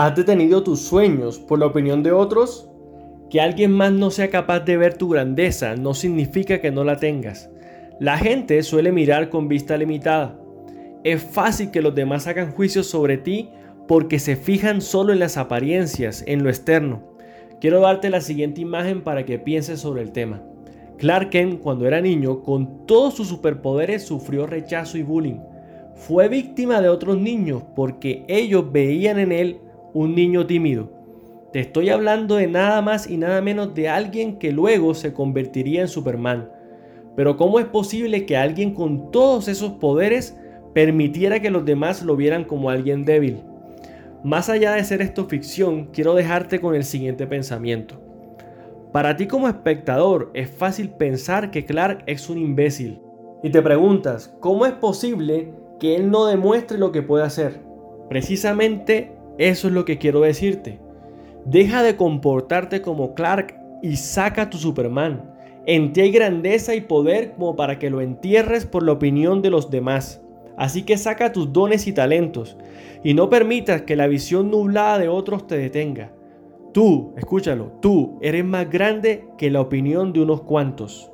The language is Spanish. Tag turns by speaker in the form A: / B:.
A: ¿Has detenido tus sueños por la opinión de otros? Que alguien más no sea capaz de ver tu grandeza no significa que no la tengas. La gente suele mirar con vista limitada. Es fácil que los demás hagan juicios sobre ti porque se fijan solo en las apariencias, en lo externo. Quiero darte la siguiente imagen para que pienses sobre el tema. Clark Kent, cuando era niño, con todos sus superpoderes sufrió rechazo y bullying. Fue víctima de otros niños porque ellos veían en él un niño tímido. Te estoy hablando de nada más y nada menos de alguien que luego se convertiría en Superman. Pero ¿cómo es posible que alguien con todos esos poderes permitiera que los demás lo vieran como alguien débil? Más allá de ser esto ficción, quiero dejarte con el siguiente pensamiento. Para ti como espectador es fácil pensar que Clark es un imbécil. Y te preguntas, ¿cómo es posible que él no demuestre lo que puede hacer? Precisamente eso es lo que quiero decirte. Deja de comportarte como Clark y saca tu Superman. En ti hay grandeza y poder como para que lo entierres por la opinión de los demás. Así que saca tus dones y talentos y no permitas que la visión nublada de otros te detenga. Tú, escúchalo, tú eres más grande que la opinión de unos cuantos.